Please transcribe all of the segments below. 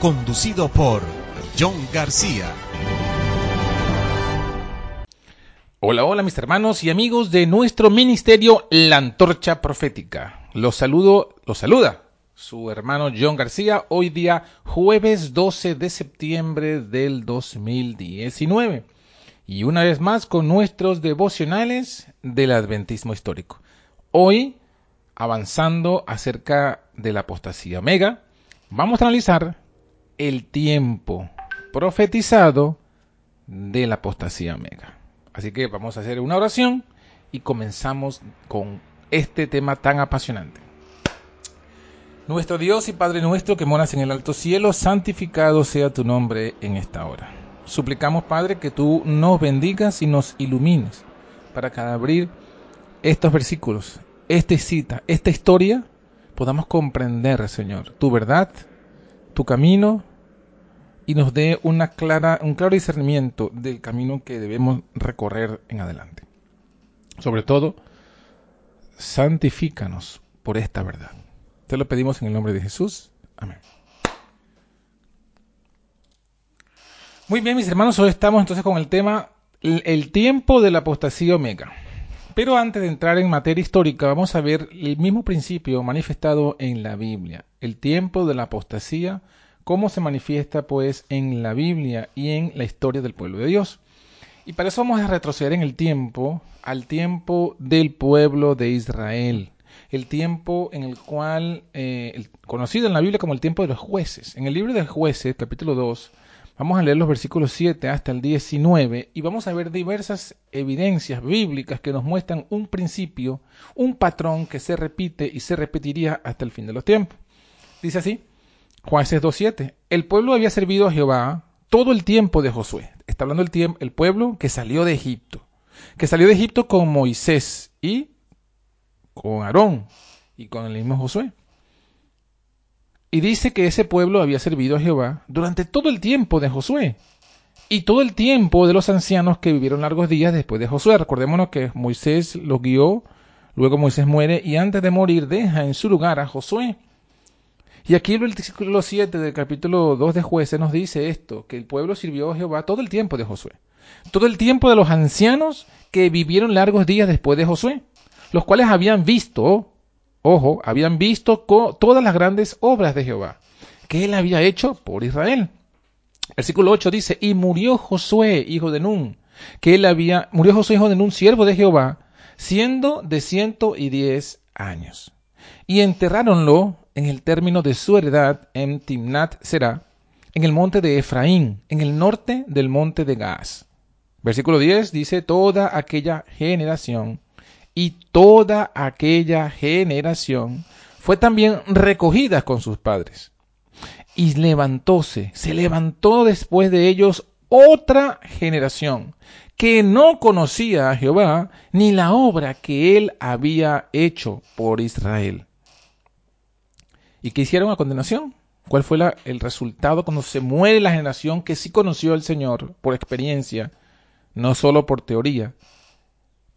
conducido por John García. Hola, hola mis hermanos y amigos de nuestro ministerio La Antorcha Profética. Los saludo, los saluda su hermano John García hoy día jueves 12 de septiembre del 2019. Y una vez más con nuestros devocionales del Adventismo histórico. Hoy, avanzando acerca de la apostasía omega, vamos a analizar el tiempo profetizado de la apostasía omega. Así que vamos a hacer una oración y comenzamos con este tema tan apasionante. Nuestro Dios y Padre nuestro que moras en el alto cielo, santificado sea tu nombre en esta hora. Suplicamos, Padre, que tú nos bendigas y nos ilumines para que al abrir estos versículos, esta cita, esta historia, podamos comprender, Señor, tu verdad, tu camino y nos dé un claro discernimiento del camino que debemos recorrer en adelante. Sobre todo, santifícanos por esta verdad. Te lo pedimos en el nombre de Jesús. Amén. Muy bien, mis hermanos, hoy estamos entonces con el tema el tiempo de la apostasía omega. Pero antes de entrar en materia histórica, vamos a ver el mismo principio manifestado en la Biblia, el tiempo de la apostasía cómo se manifiesta pues en la Biblia y en la historia del pueblo de Dios. Y para eso vamos a retroceder en el tiempo, al tiempo del pueblo de Israel, el tiempo en el cual, eh, conocido en la Biblia como el tiempo de los jueces. En el libro de jueces, capítulo 2, vamos a leer los versículos 7 hasta el 19 y vamos a ver diversas evidencias bíblicas que nos muestran un principio, un patrón que se repite y se repetiría hasta el fin de los tiempos. Dice así, Jueces 2.7. El pueblo había servido a Jehová todo el tiempo de Josué. Está hablando el, tiempo, el pueblo que salió de Egipto. Que salió de Egipto con Moisés y con Aarón y con el mismo Josué. Y dice que ese pueblo había servido a Jehová durante todo el tiempo de Josué y todo el tiempo de los ancianos que vivieron largos días después de Josué. Recordémonos que Moisés los guió, luego Moisés muere y antes de morir deja en su lugar a Josué. Y aquí el versículo 7 del capítulo 2 de jueces nos dice esto, que el pueblo sirvió a Jehová todo el tiempo de Josué. Todo el tiempo de los ancianos que vivieron largos días después de Josué, los cuales habían visto, ojo, habían visto todas las grandes obras de Jehová que él había hecho por Israel. Versículo 8 dice, y murió Josué, hijo de Nun, que él había, murió Josué, hijo de Nun, siervo de Jehová, siendo de ciento y diez años. Y enterráronlo en el término de su heredad en Timnat Será, en el monte de Efraín, en el norte del monte de Gaas. Versículo 10 dice, toda aquella generación y toda aquella generación fue también recogida con sus padres. Y levantóse, se levantó después de ellos otra generación que no conocía a Jehová ni la obra que él había hecho por Israel. ¿Y qué hicieron a continuación? ¿Cuál fue el resultado cuando se muere la generación que sí conoció al Señor por experiencia, no solo por teoría?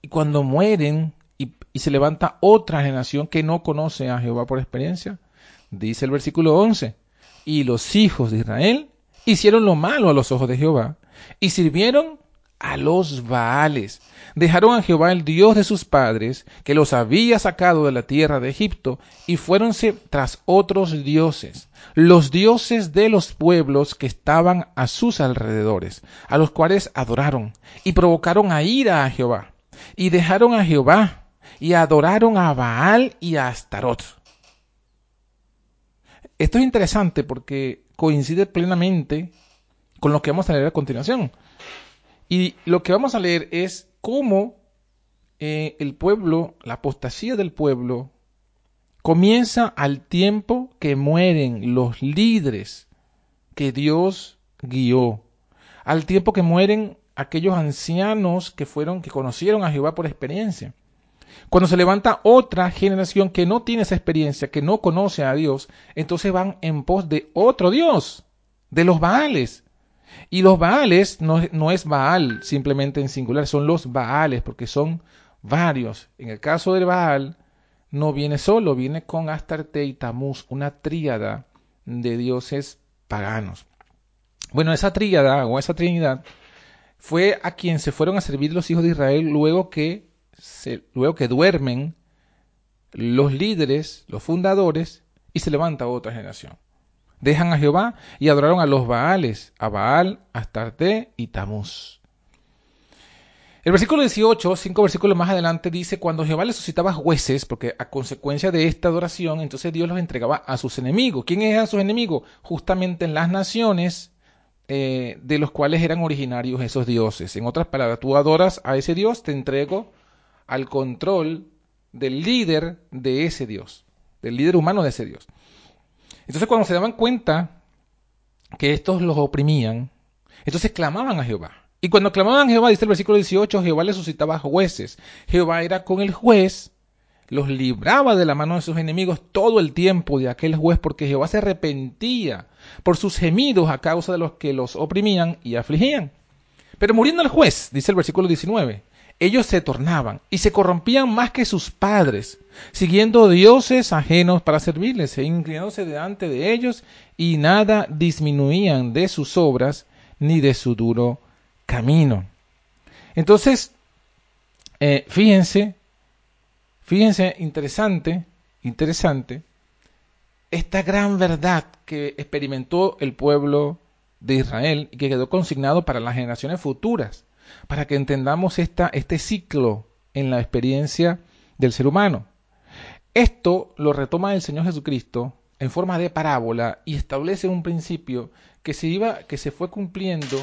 Y cuando mueren y, y se levanta otra generación que no conoce a Jehová por experiencia, dice el versículo 11, y los hijos de Israel hicieron lo malo a los ojos de Jehová y sirvieron a los Baales. Dejaron a Jehová el Dios de sus padres, que los había sacado de la tierra de Egipto, y fuéronse tras otros dioses, los dioses de los pueblos que estaban a sus alrededores, a los cuales adoraron, y provocaron a ira a Jehová, y dejaron a Jehová, y adoraron a Baal y a Astarot. Esto es interesante porque coincide plenamente con lo que vamos a leer a continuación. Y lo que vamos a leer es cómo eh, el pueblo, la apostasía del pueblo, comienza al tiempo que mueren los líderes que Dios guió, al tiempo que mueren aquellos ancianos que fueron, que conocieron a Jehová por experiencia. Cuando se levanta otra generación que no tiene esa experiencia, que no conoce a Dios, entonces van en pos de otro Dios, de los Baales. Y los Baales no, no, es Baal simplemente en singular, son los Baales, porque son varios. En el caso del Baal, no viene solo, viene con Astarte y Tamuz, una tríada de dioses paganos. Bueno, esa tríada o esa trinidad fue a quien se fueron a servir los hijos de Israel luego que, se, luego que duermen los líderes, los fundadores, y se levanta otra generación dejan a Jehová y adoraron a los Baales, a Baal, Astarte y Tamuz. El versículo 18, cinco versículos más adelante, dice, cuando Jehová le suscitaba jueces, porque a consecuencia de esta adoración, entonces Dios los entregaba a sus enemigos. ¿Quién eran sus enemigos? Justamente en las naciones eh, de los cuales eran originarios esos dioses. En otras palabras, tú adoras a ese Dios, te entrego al control del líder de ese Dios, del líder humano de ese Dios. Entonces cuando se daban cuenta que estos los oprimían, entonces clamaban a Jehová. Y cuando clamaban a Jehová, dice el versículo 18, Jehová les suscitaba jueces. Jehová era con el juez, los libraba de la mano de sus enemigos todo el tiempo de aquel juez, porque Jehová se arrepentía por sus gemidos a causa de los que los oprimían y afligían. Pero muriendo el juez, dice el versículo 19, ellos se tornaban y se corrompían más que sus padres, siguiendo dioses ajenos para servirles e inclinándose delante de ellos, y nada disminuían de sus obras ni de su duro camino. Entonces, eh, fíjense, fíjense, interesante, interesante, esta gran verdad que experimentó el pueblo de Israel y que quedó consignado para las generaciones futuras para que entendamos esta, este ciclo en la experiencia del ser humano. Esto lo retoma el Señor Jesucristo en forma de parábola y establece un principio que se iba, que se fue cumpliendo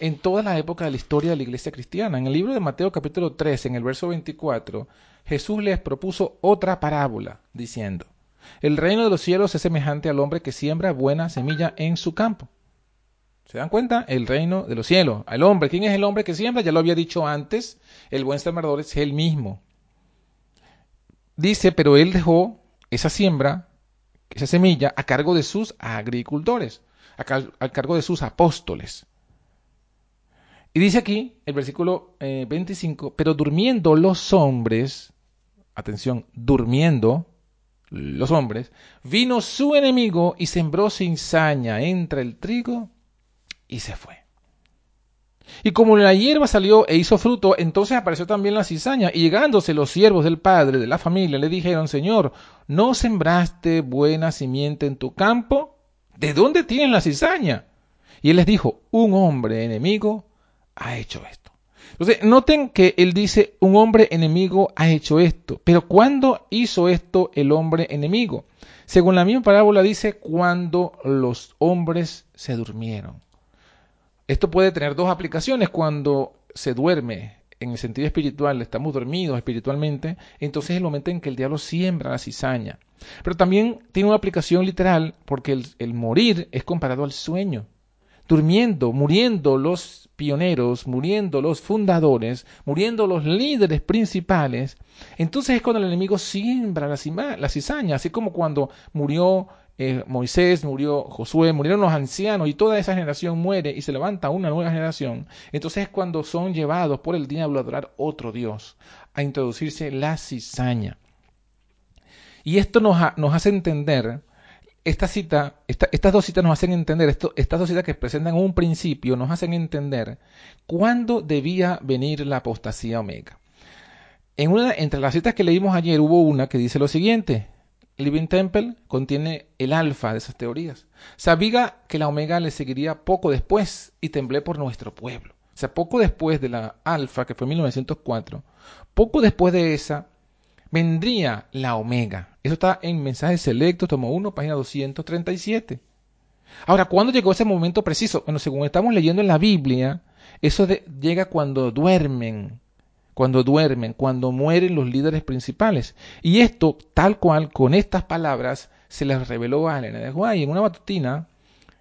en toda la época de la historia de la iglesia cristiana. En el libro de Mateo capítulo 3, en el verso 24, Jesús les propuso otra parábola, diciendo, El reino de los cielos es semejante al hombre que siembra buena semilla en su campo. ¿Se dan cuenta? El reino de los cielos. El hombre. ¿Quién es el hombre que siembra? Ya lo había dicho antes. El buen sembrador es él mismo. Dice, pero él dejó esa siembra, esa semilla, a cargo de sus agricultores, a, cargo de sus apóstoles. Y dice aquí, el versículo 25, eh, pero durmiendo los hombres, atención, durmiendo los hombres, vino su enemigo y sembró cizaña entre el trigo y se fue. Y como la hierba salió e hizo fruto, entonces apareció también la cizaña, y llegándose los siervos del padre de la familia le dijeron, Señor, ¿no sembraste buena simiente en tu campo? ¿De dónde tienen la cizaña? Y él les dijo, un hombre enemigo ha hecho esto. Entonces, noten que él dice, un hombre enemigo ha hecho esto. Pero ¿cuándo hizo esto el hombre enemigo? Según la misma parábola dice, cuando los hombres se durmieron. Esto puede tener dos aplicaciones cuando se duerme en el sentido espiritual, estamos dormidos espiritualmente, entonces es el momento en que el diablo siembra la cizaña. Pero también tiene una aplicación literal porque el, morir es comparado al sueño. Durmiendo, muriendo los pioneros, muriendo los fundadores, muriendo los líderes principales, entonces es cuando el enemigo siembra la, la cizaña, así como cuando murió eh, Moisés, murió Josué, murieron los ancianos y toda esa generación muere y se levanta una nueva generación, entonces es cuando son llevados por el diablo a adorar otro Dios, a introducirse la cizaña. Y esto nos, hace entender esta cita, estas dos citas nos hacen entender, estas dos citas que presentan un principio, nos hacen entender cuándo debía venir la apostasía omega. En una, entre las citas que leímos ayer hubo una que dice lo siguiente, Living Temple contiene el alfa de esas teorías. Sabía que la omega le seguiría poco después y temblé por nuestro pueblo. O sea, poco después de la alfa, que fue en 1904, poco después de esa, vendría la omega. Eso está en Mensajes Selectos, tomo 1, página 237. Ahora, ¿cuándo llegó ese momento preciso? Bueno, según estamos leyendo en la Biblia, eso llega cuando duermen cuando duermen, cuando mueren los líderes principales. Y esto, tal cual, con estas palabras, se les reveló a Elena de Guay. En una matutina,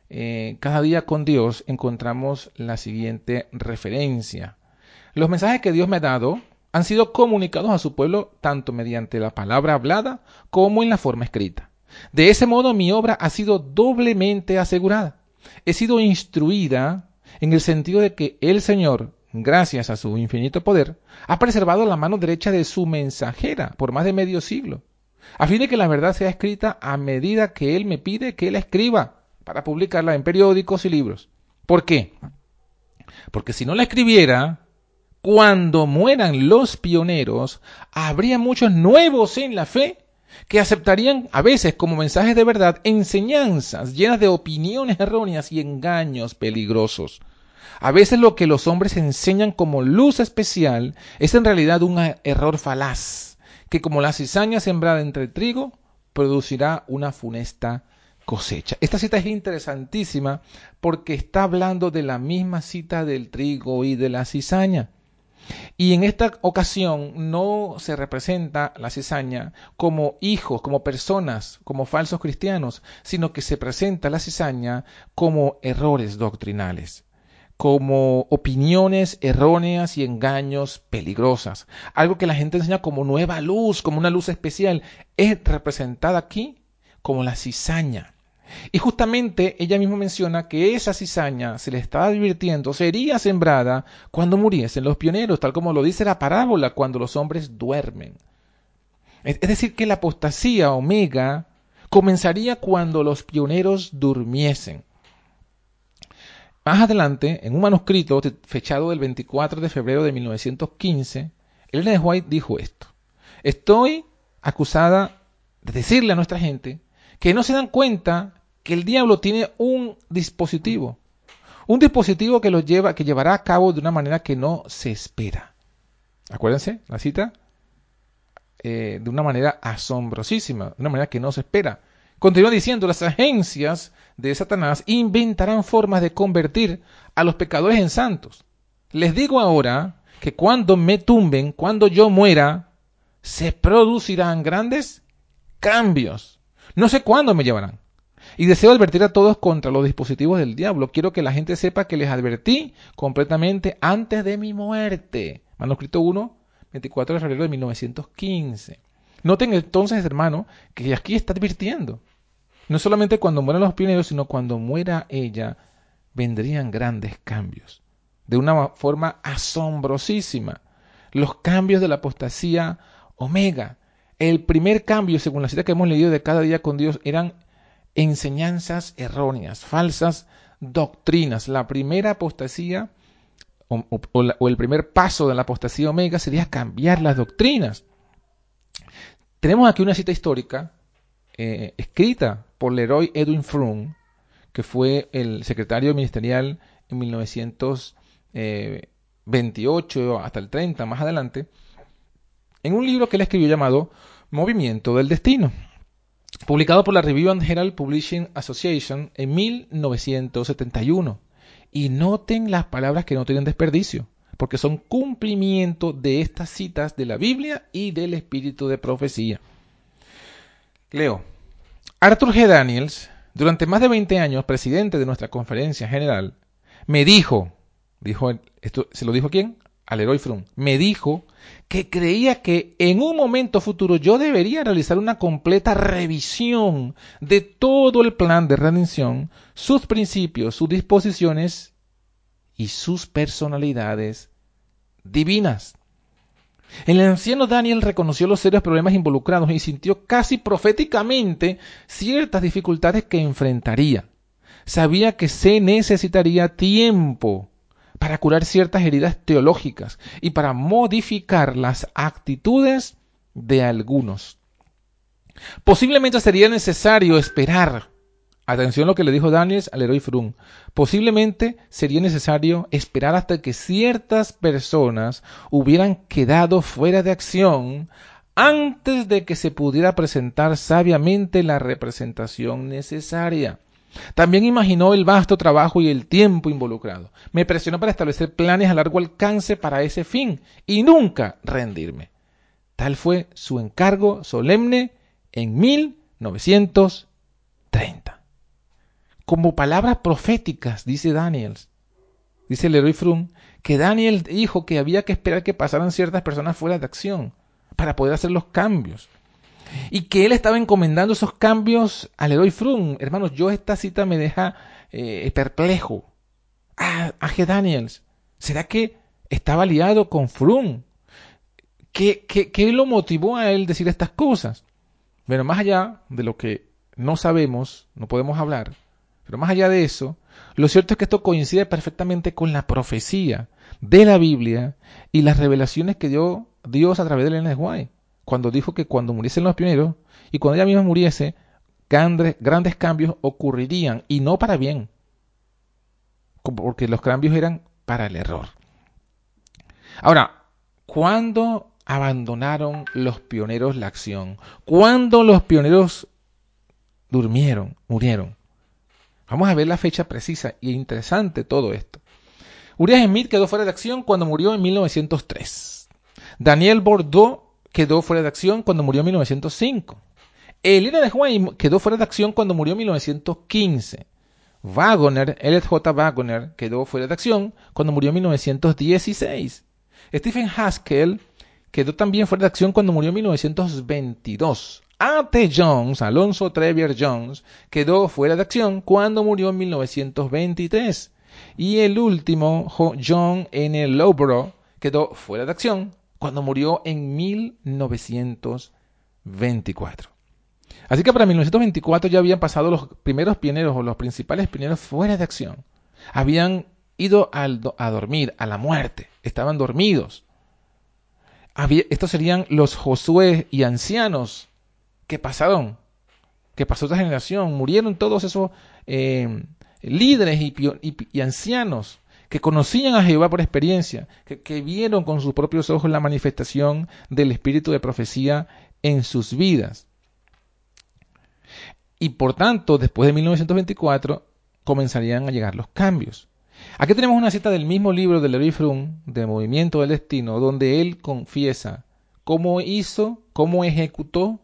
eh, cada día con Dios, encontramos la siguiente referencia. Los mensajes que Dios me ha dado han sido comunicados a su pueblo tanto mediante la palabra hablada como en la forma escrita. De ese modo mi obra ha sido doblemente asegurada. He sido instruida en el sentido de que el Señor, gracias a su infinito poder, ha preservado la mano derecha de su mensajera por más de medio siglo, a fin de que la verdad sea escrita a medida que Él me pide que la escriba, para publicarla en periódicos y libros. ¿Por qué? Porque si no la escribiera, cuando mueran los pioneros, habría muchos nuevos en la fe que aceptarían a veces como mensajes de verdad enseñanzas llenas de opiniones erróneas y engaños peligrosos. A veces lo que los hombres enseñan como luz especial es en realidad un error falaz, que como la cizaña sembrada entre el trigo, producirá una funesta cosecha. Esta cita es interesantísima porque está hablando de la misma cita del trigo y de la cizaña. Y en esta ocasión no se representa la cizaña como hijos, como personas, como falsos cristianos, sino que se presenta la cizaña como errores doctrinales como opiniones erróneas y engaños peligrosas. Algo que la gente enseña como nueva luz, como una luz especial, es representada aquí como la cizaña. Y justamente ella misma menciona que esa cizaña se le estaba advirtiendo sería sembrada cuando muriesen los pioneros, tal como lo dice la parábola cuando los hombres duermen. Es decir, que la apostasía omega comenzaría cuando los pioneros durmiesen. Más adelante, en un manuscrito fechado del 24 de febrero de 1915, Elena de White dijo esto. Estoy acusada de decirle a nuestra gente que no se dan cuenta que el diablo tiene un dispositivo, un dispositivo que los lleva, que llevará a cabo de una manera que no se espera. Acuérdense, la cita, eh, de una manera asombrosísima, de una manera que no se espera. Continúa diciendo, las agencias de Satanás inventarán formas de convertir a los pecadores en santos. Les digo ahora que cuando me tumben, cuando yo muera, se producirán grandes cambios. No sé cuándo me llevarán. Y deseo advertir a todos contra los dispositivos del diablo. Quiero que la gente sepa que les advertí completamente antes de mi muerte. Manuscrito 1, 24 de febrero de 1915. Noten entonces, hermano, que aquí está advirtiendo. No solamente cuando mueran los pioneros, sino cuando muera ella, vendrían grandes cambios. De una forma asombrosísima. Los cambios de la apostasía omega. El primer cambio, según la cita que hemos leído de cada día con Dios, eran enseñanzas erróneas, falsas doctrinas. La primera apostasía o, el primer paso de la apostasía omega sería cambiar las doctrinas. Tenemos aquí una cita histórica eh, escrita por Leroy Edwin Froome, que fue el secretario ministerial en 1928 hasta el 30, más adelante, en un libro que él escribió llamado Movimiento del Destino, publicado por la Review and Herald Publishing Association en 1971. Y noten las palabras que no tienen desperdicio, porque son cumplimiento de estas citas de la Biblia y del espíritu de profecía. Leo, Arthur G. Daniels, durante más de 20 años presidente de nuestra conferencia general, me dijo, dijo esto, ¿se lo dijo quién? Al héroe Frum, me dijo que creía que en un momento futuro yo debería realizar una completa revisión de todo el plan de redención, sus principios, sus disposiciones y sus personalidades divinas. El anciano Daniel reconoció los serios problemas involucrados y sintió casi proféticamente ciertas dificultades que enfrentaría. Sabía que se necesitaría tiempo para curar ciertas heridas teológicas y para modificar las actitudes de algunos. Posiblemente sería necesario esperar. Atención a lo que le dijo Daniel al héroe Frum. Posiblemente sería necesario esperar hasta que ciertas personas hubieran quedado fuera de acción antes de que se pudiera presentar sabiamente la representación necesaria. También imaginó el vasto trabajo y el tiempo involucrado. Me presionó para establecer planes a largo alcance para ese fin y nunca rendirme. Tal fue su encargo solemne en 1930. Como palabras proféticas, dice Daniels, dice Leroy Frum, que Daniel dijo que había que esperar que pasaran ciertas personas fuera de acción para poder hacer los cambios. Y que él estaba encomendando esos cambios al Leroy Frum. Hermanos, yo esta cita me deja eh, perplejo. Ah, a G. Daniels, ¿será que estaba liado con Frum? ¿Qué, qué, ¿Qué lo motivó a él decir estas cosas? Bueno, más allá de lo que no sabemos, no podemos hablar, pero más allá de eso, lo cierto es que esto coincide perfectamente con la profecía de la Biblia y las revelaciones que dio Dios a través de Elena White, cuando dijo que cuando muriesen los pioneros y cuando ella misma muriese, grandes, grandes cambios ocurrirían y no para bien, porque los cambios eran para el error. Ahora, ¿cuándo abandonaron los pioneros la acción? ¿Cuándo los pioneros durmieron, murieron? Vamos a ver la fecha precisa y interesante todo esto. Uriah Smith quedó fuera de acción cuando murió en 1903. Daniel Bordeaux quedó fuera de acción cuando murió en 1905. Elena de Juan quedó fuera de acción cuando murió en 1915. Wagner, Elliot J. Wagner, quedó fuera de acción cuando murió en 1916. Stephen Haskell quedó también fuera de acción cuando murió en 1922. A.T. Jones, Alonso Trevier Jones, quedó fuera de acción cuando murió en 1923. Y el último, John N. Lowborough, quedó fuera de acción cuando murió en 1924. Así que para 1924 ya habían pasado los primeros pioneros o los principales pioneros fuera de acción. Habían ido a dormir, a la muerte, estaban dormidos estos serían los Josué y ancianos que pasaron, que pasó otra generación, murieron todos esos eh, líderes y, ancianos que conocían a Jehová por experiencia, que, vieron con sus propios ojos la manifestación del espíritu de profecía en sus vidas. Y por tanto, después de 1924, comenzarían a llegar los cambios. Aquí tenemos una cita del mismo libro de Leroy Frum, de Movimiento del Destino, donde él confiesa cómo hizo, cómo ejecutó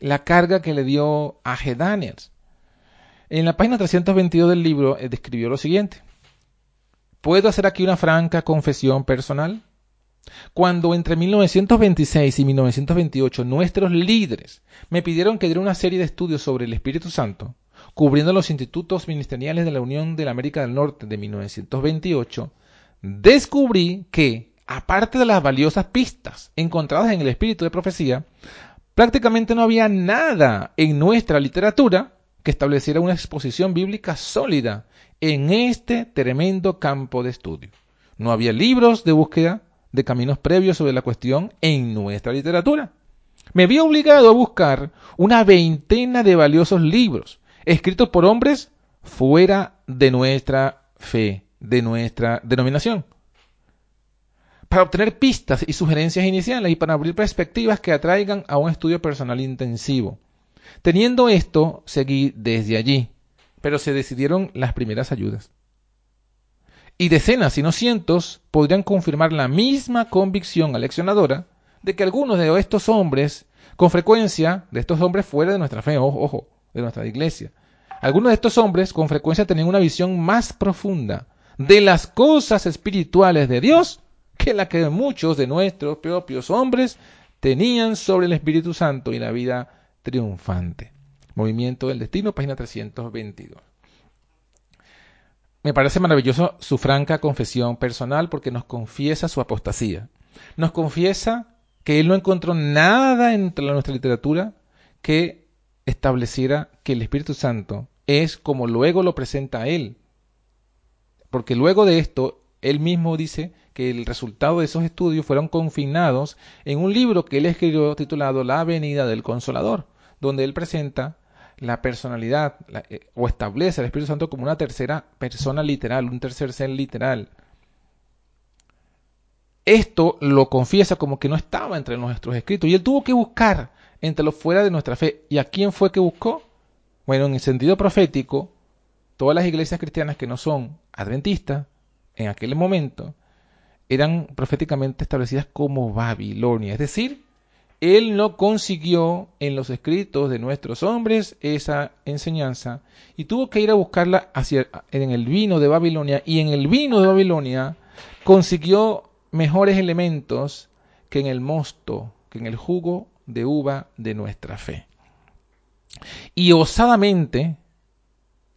la carga que le dio a G. En la página 322 del libro eh, describió lo siguiente. ¿Puedo hacer aquí una franca confesión personal? Cuando entre 1926 y 1928 nuestros líderes me pidieron que diera una serie de estudios sobre el Espíritu Santo, cubriendo los institutos ministeriales de la Unión de la América del Norte de 1928, descubrí que, aparte de las valiosas pistas encontradas en el espíritu de profecía, prácticamente no había nada en nuestra literatura que estableciera una exposición bíblica sólida en este tremendo campo de estudio. No había libros de búsqueda de caminos previos sobre la cuestión en nuestra literatura. Me vi obligado a buscar una veintena de valiosos libros, escritos por hombres fuera de nuestra fe, de nuestra denominación, para obtener pistas y sugerencias iniciales y para abrir perspectivas que atraigan a un estudio personal intensivo. Teniendo esto, seguí desde allí, pero se decidieron las primeras ayudas. Y decenas, si no cientos, podrían confirmar la misma convicción aleccionadora de que algunos de estos hombres, con frecuencia, de estos hombres fuera de nuestra fe, ojo, ojo, de nuestra iglesia. Algunos de estos hombres con frecuencia tenían una visión más profunda de las cosas espirituales de Dios que la que muchos de nuestros propios hombres tenían sobre el Espíritu Santo y la vida triunfante. Movimiento del Destino, página 322. Me parece maravilloso su franca confesión personal porque nos confiesa su apostasía. nos confiesa que él no encontró nada entre nuestra literatura que estableciera que el Espíritu Santo es como luego lo presenta a él. Porque luego de esto, él mismo dice que el resultado de esos estudios fueron confinados en un libro que él escribió titulado La Avenida del Consolador, donde él presenta la personalidad eh, o establece al Espíritu Santo como una tercera persona literal, un tercer ser literal. Esto lo confiesa como que no estaba entre nuestros escritos y él tuvo que buscar entre los fuera de nuestra fe. ¿Y a quién fue que buscó? Bueno, en el sentido profético, todas las iglesias cristianas que no son adventistas, en aquel momento, eran proféticamente establecidas como Babilonia. Es decir, él no consiguió en los escritos de nuestros hombres esa enseñanza y tuvo que ir a buscarla hacia, en el vino de Babilonia y en el vino de Babilonia consiguió mejores elementos que en el mosto, que en el jugo de uva de nuestra fe. Y osadamente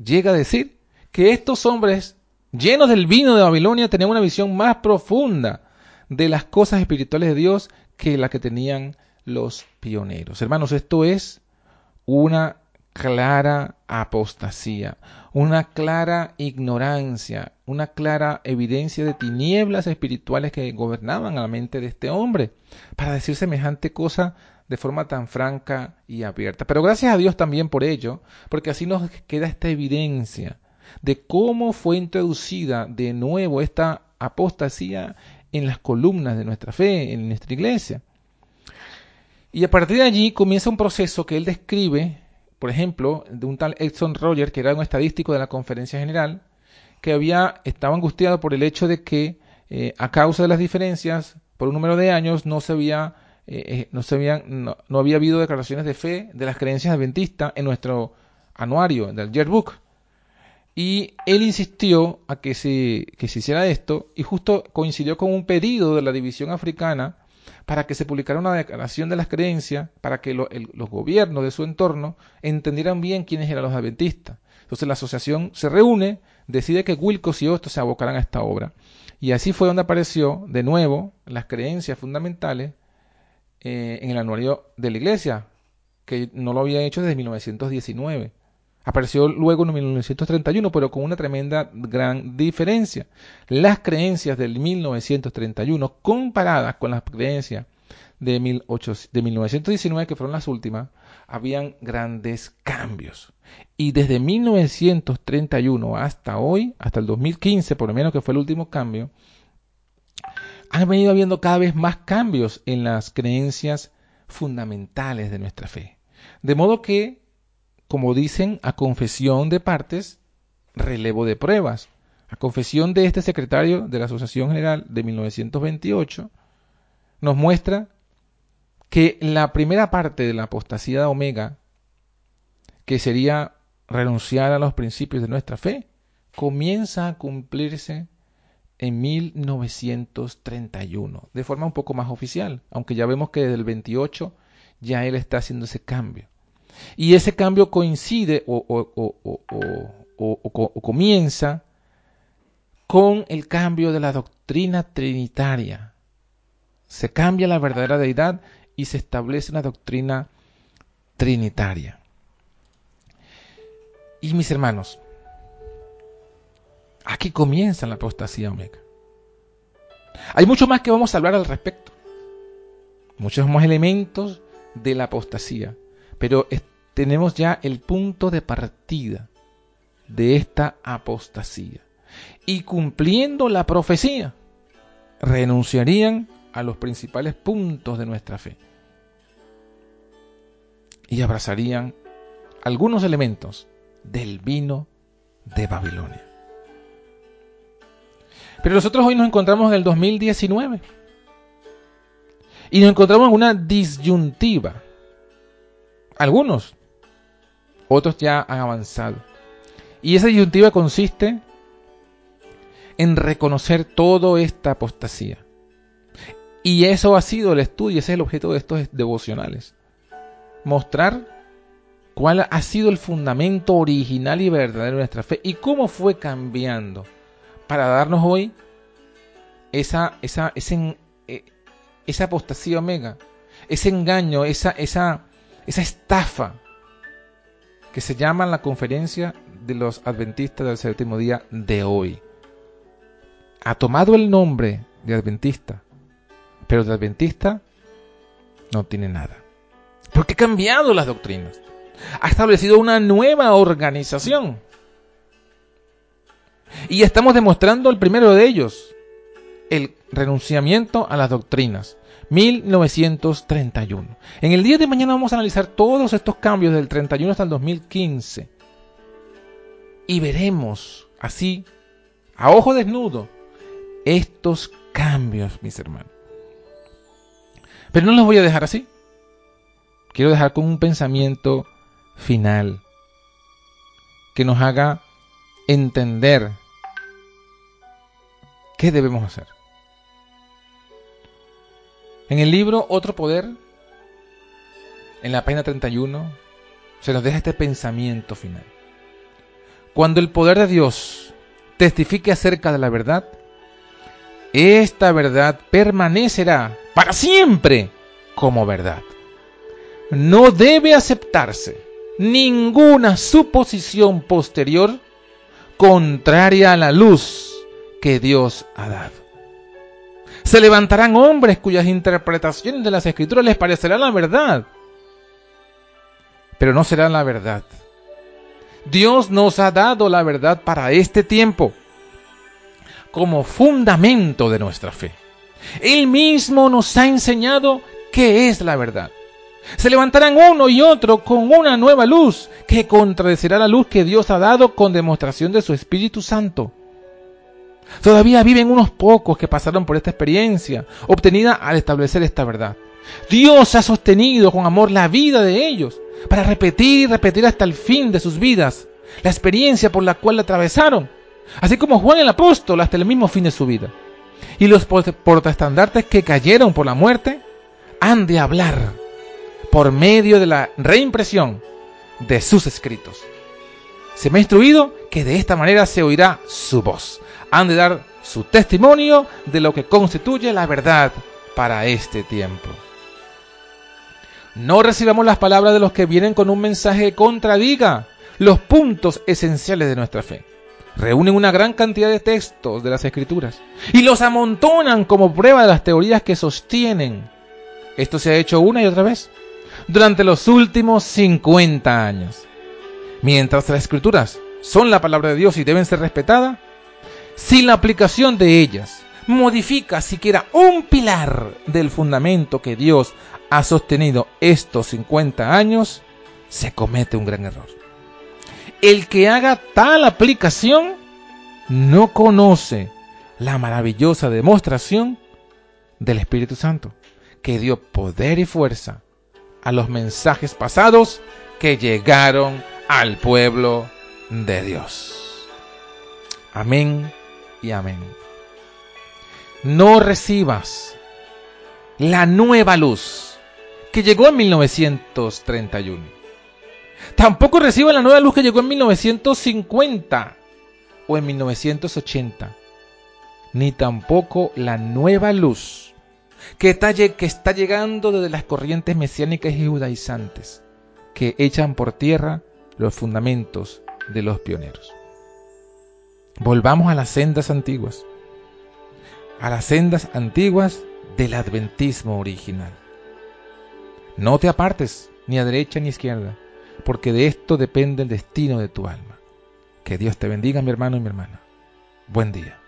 llega a decir que estos hombres llenos del vino de Babilonia tenían una visión más profunda de las cosas espirituales de Dios que la que tenían los pioneros. Hermanos, esto es una clara apostasía, una clara ignorancia, una clara evidencia de tinieblas espirituales que gobernaban a la mente de este hombre para decir semejante cosa de forma tan franca y abierta. Pero gracias a Dios también por ello, porque así nos queda esta evidencia de cómo fue introducida de nuevo esta apostasía en las columnas de nuestra fe, en nuestra iglesia. Y a partir de allí comienza un proceso que él describe, por ejemplo, de un tal Edson Roger, que era un estadístico de la Conferencia General, que había estaba angustiado por el hecho de que eh, a causa de las diferencias por un número de años no se había eh, eh, no no, había habido declaraciones de fe de las creencias adventistas en nuestro anuario del Yearbook y él insistió a que se, que se hiciera esto y justo coincidió con un pedido de la división africana para que se publicara una declaración de las creencias, para que los gobiernos de su entorno entendieran bien quiénes eran los adventistas. Entonces la asociación se reúne, decide que Wilcox y otros se abocarán a esta obra. Y así fue donde apareció de nuevo las creencias fundamentales eh, en el anuario de la iglesia, que no lo había hecho desde 1919. Apareció luego en 1931, pero con una tremenda gran diferencia. Las creencias del 1931 comparadas con las creencias de, 1919, que fueron las últimas, habían grandes cambios. Y desde 1931 hasta hoy, hasta el 2015, por lo menos que fue el último cambio, han venido habiendo cada vez más cambios en las creencias fundamentales de nuestra fe. De modo que como dicen, a confesión de partes, relevo de pruebas. A confesión de este secretario de la Asociación General de 1928 nos muestra que la primera parte de la apostasía de Omega, que sería renunciar a los principios de nuestra fe, comienza a cumplirse en 1931, de forma un poco más oficial, aunque ya vemos que desde el 28 ya él está haciendo ese cambio. Y ese cambio coincide o, comienza con el cambio de la doctrina trinitaria. Se cambia la verdadera deidad y se establece una doctrina trinitaria. Y mis hermanos, aquí comienza la apostasía omega. Hay mucho más que vamos a hablar al respecto. Muchos más elementos de la apostasía. Pero tenemos ya el punto de partida de esta apostasía. Y cumpliendo la profecía, renunciarían a los principales puntos de nuestra fe. Y abrazarían algunos elementos del vino de Babilonia. Pero nosotros hoy nos encontramos en el 2019 y nos encontramos en una disyuntiva algunos. Otros ya han avanzado. Y esa disyuntiva consiste en reconocer toda esta apostasía. Y eso ha sido el estudio, ese es el objeto de estos devocionales. Mostrar cuál ha sido el fundamento original y verdadero de nuestra fe y cómo fue cambiando para darnos hoy esa, esa, eh, esa apostasía omega, ese engaño, esa, esa, esa estafa que se llama la conferencia de los adventistas del séptimo día de hoy. Ha tomado el nombre de adventista, pero de adventista no tiene nada. Porque ha cambiado las doctrinas. Ha establecido una nueva organización. Y estamos demostrando el primero de ellos, el renunciamiento a las doctrinas. 1931. En el día de mañana vamos a analizar todos estos cambios del 31 hasta el 2015. Y veremos así, a ojo desnudo, estos cambios, mis hermanos. Pero no los voy a dejar así. Quiero dejar con un pensamiento final que nos haga entender qué debemos hacer. En el libro Otro Poder, en la página 31, se nos deja este pensamiento final. Cuando el poder de Dios testifique acerca de la verdad, esta verdad permanecerá para siempre como verdad. No debe aceptarse ninguna suposición posterior contraria a la luz que Dios ha dado. Se levantarán hombres cuyas interpretaciones de las escrituras les parecerá la verdad, pero no será la verdad. Dios nos ha dado la verdad para este tiempo como fundamento de nuestra fe. Él mismo nos ha enseñado qué es la verdad. Se levantarán uno y otro con una nueva luz que contradecirá la luz que Dios ha dado con demostración de su Espíritu Santo. Todavía viven unos pocos que pasaron por esta experiencia obtenida al establecer esta verdad. Dios ha sostenido con amor la vida de ellos para repetir y repetir hasta el fin de sus vidas la experiencia por la cual la atravesaron, así como Juan el apóstol hasta el mismo fin de su vida. Y los protestantes que cayeron por la muerte han de hablar por medio de la reimpresión de sus escritos. Se me ha instruido que de esta manera se oirá su voz han de dar su testimonio de lo que constituye la verdad para este tiempo. No recibamos las palabras de los que vienen con un mensaje que contradiga los puntos esenciales de nuestra fe. Reúnen una gran cantidad de textos de las escrituras y los amontonan como prueba de las teorías que sostienen. Esto se ha hecho una y otra vez durante los últimos 50 años. Mientras las escrituras son la palabra de Dios y deben ser respetadas, si la aplicación de ellas modifica siquiera un pilar del fundamento que Dios ha sostenido estos 50 años, se comete un gran error. El que haga tal aplicación no conoce la maravillosa demostración del Espíritu Santo, que dio poder y fuerza a los mensajes pasados que llegaron al pueblo de Dios. Amén y amén. No recibas la nueva luz que llegó en 1931. Tampoco recibas la nueva luz que llegó en 1950 o en 1980. Ni tampoco la nueva luz que está, que está llegando desde las corrientes mesiánicas y judaizantes que echan por tierra los fundamentos de los pioneros. Volvamos a las sendas antiguas, a las sendas antiguas del adventismo original. No te apartes ni a derecha ni a izquierda, porque de esto depende el destino de tu alma. Que Dios te bendiga, mi hermano y mi hermana. Buen día.